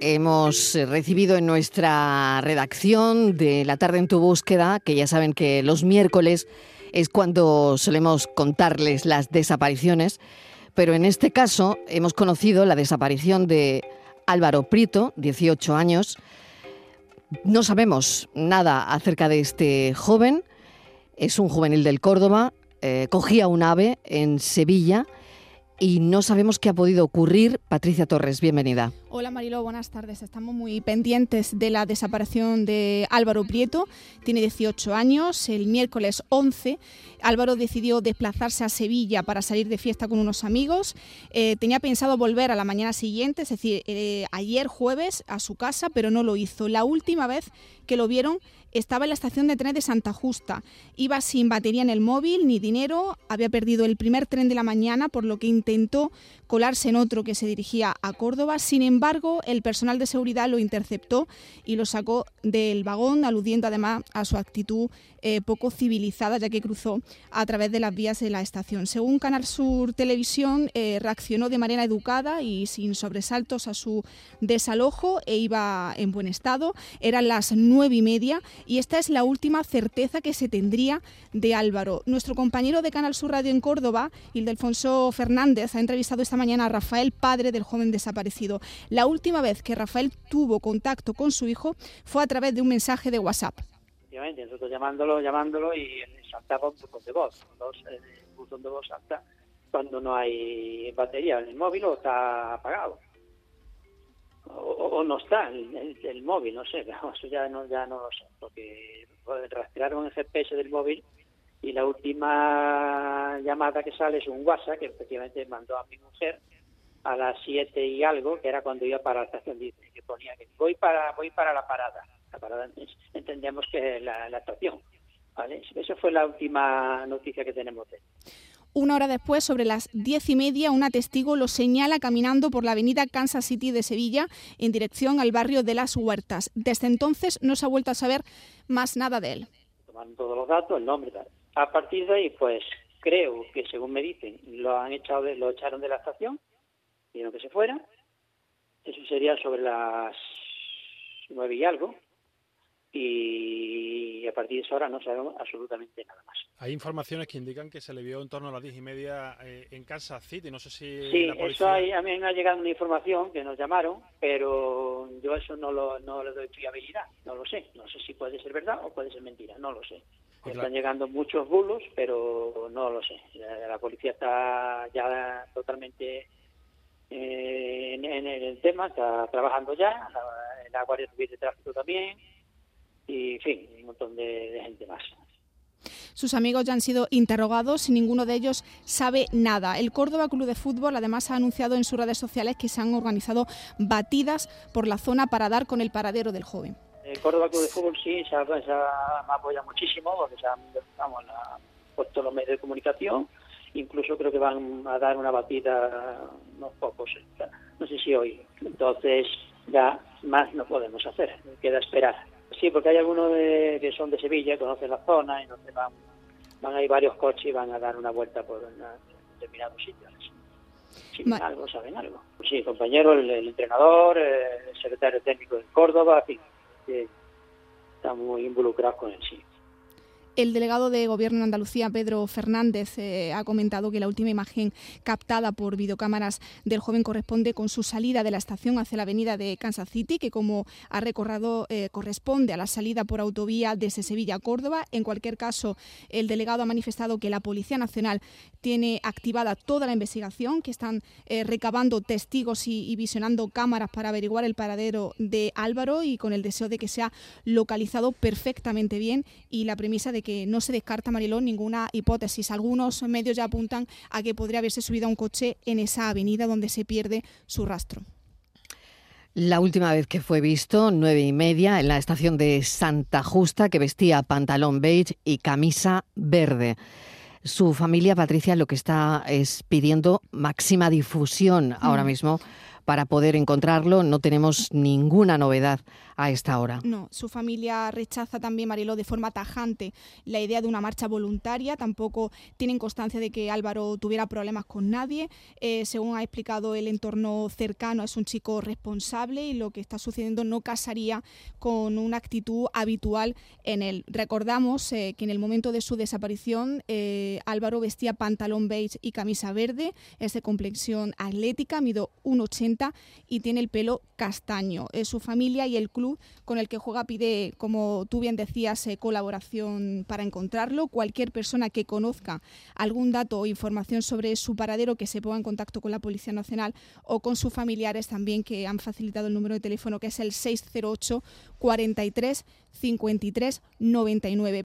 Hemos eh, recibido en nuestra redacción de La tarde en tu búsqueda, que ya saben que los miércoles es cuando solemos contarles las desapariciones, pero en este caso hemos conocido la desaparición de Álvaro Prieto, 18 años. No sabemos nada acerca de este joven, es un juvenil del Córdoba, eh, cogía un ave en Sevilla y no sabemos qué ha podido ocurrir. Patricia Torres, bienvenida. Hola Marilo, buenas tardes. Estamos muy pendientes de la desaparición de Álvaro Prieto. Tiene 18 años. El miércoles 11 Álvaro decidió desplazarse a Sevilla para salir de fiesta con unos amigos. Eh, tenía pensado volver a la mañana siguiente, es decir, eh, ayer jueves a su casa, pero no lo hizo. La última vez que lo vieron estaba en la estación de tren de Santa Justa. Iba sin batería en el móvil ni dinero, había perdido el primer tren de la mañana, por lo que intentó colarse en otro que se dirigía a Córdoba. Sin embargo, el personal de seguridad lo interceptó y lo sacó del vagón, aludiendo además a su actitud eh, poco civilizada, ya que cruzó a través de las vías de la estación. Según Canal Sur Televisión, eh, reaccionó de manera educada y sin sobresaltos a su desalojo e iba en buen estado. Eran las nueve y media y esta es la última certeza que se tendría de Álvaro. Nuestro compañero de Canal Sur Radio en Córdoba, Ildefonso Fernández, ha entrevistado esta mañana a Rafael, padre del joven desaparecido. La última vez que Rafael tuvo contacto con su hijo fue a través de un mensaje de WhatsApp nosotros llamándolo, llamándolo y saltaba un botón de voz. el botón de voz salta cuando no hay batería en el móvil o está apagado. O, no está el, móvil, no sé, eso ya no, ya no lo sé, porque rastrearon el GPS del móvil y la última llamada que sale es un WhatsApp que efectivamente mandó a mi mujer a las 7 y algo, que era cuando iba para la estación, que ponía que voy para, voy para la parada parada entendemos que la, la estación. ¿vale? Esa fue la última noticia que tenemos de una hora después, sobre las diez y media, una testigo lo señala caminando por la avenida Kansas City de Sevilla en dirección al barrio de Las Huertas. Desde entonces no se ha vuelto a saber más nada de él. Toman todos los datos, el nombre. A partir de ahí, pues creo que, según me dicen, lo han echado, lo echaron de la estación, pidieron que se fuera. Eso sería sobre las nueve y algo y a partir de esa hora no sabemos absolutamente nada más. Hay informaciones que indican que se le vio en torno a las diez y media eh, en Kansas City, no sé si sí, la eso hay, a mí me ha llegado una información que nos llamaron, pero yo eso no lo no le doy fiabilidad, no lo sé, no sé si puede ser verdad o puede ser mentira, no lo sé. Están llegando muchos bulos, pero no lo sé. La, policía está ya totalmente eh, en, el tema, está trabajando ya, la, la Guardia Civil de Tráfico también, y, en fin, un montón de, gente más. Sus amigos ya han sido interrogados y ninguno de ellos sabe nada. El Córdoba Club de Fútbol además ha anunciado en sus redes sociales que se han organizado batidas por la zona para dar con el paradero del joven. El Córdoba Club de Fútbol sí, se, ha, se apoya muchísimo porque se han, puesto los medios de comunicación. Incluso creo que van a dar una batida unos pocos, no sé si hoy. Entonces ya más no podemos hacer, queda esperar. Sí, porque hay algunos que son de Sevilla, conocen la zona y entonces van, van a ir varios coches y van a dar una vuelta por determinados sitios. Si algo, saben algo. Sí, compañero, el, entrenador, el secretario técnico de Córdoba, en fin, están muy involucrados con el sí. El delegado de Gobierno en Andalucía, Pedro Fernández, eh, ha comentado que la última imagen captada por videocámaras del joven corresponde con su salida de la estación hacia la avenida de Kansas City, que como ha recordado eh, corresponde a la salida por autovía desde Sevilla a Córdoba. En cualquier caso, el delegado ha manifestado que la Policía Nacional tiene activada toda la investigación, que están eh, recabando testigos y, y visionando cámaras para averiguar el paradero de Álvaro y con el deseo de que sea localizado perfectamente bien y la premisa de que no se descarta, Marilón, ninguna hipótesis. Algunos medios ya apuntan a que podría haberse subido a un coche en esa avenida donde se pierde su rastro. La última vez que fue visto, nueve y media, en la estación de Santa Justa, que vestía pantalón beige y camisa verde. Su familia, Patricia, lo que está es pidiendo máxima difusión ahora mismo para poder encontrarlo. No tenemos ninguna novedad a esta hora. No, su familia rechaza también, Mariló, de forma tajante la idea de una marcha voluntaria. Tampoco tienen constancia de que Álvaro tuviera problemas con nadie. Eh, según ha explicado el entorno cercano, es un chico responsable y lo que está sucediendo no casaría con una actitud habitual en él. Recordamos eh, que en el momento de su desaparición, eh, Álvaro vestía pantalón beige y camisa verde, es de complexión atlética, mido 1,80 y tiene el pelo castaño. su familia y el club con el que juega pide, como tú bien decías, eh, colaboración para encontrarlo. Cualquier persona que conozca algún dato o información sobre su paradero que se ponga en contacto con la Policía Nacional o con sus familiares también que han facilitado el número de teléfono que es el 608 43 53 99.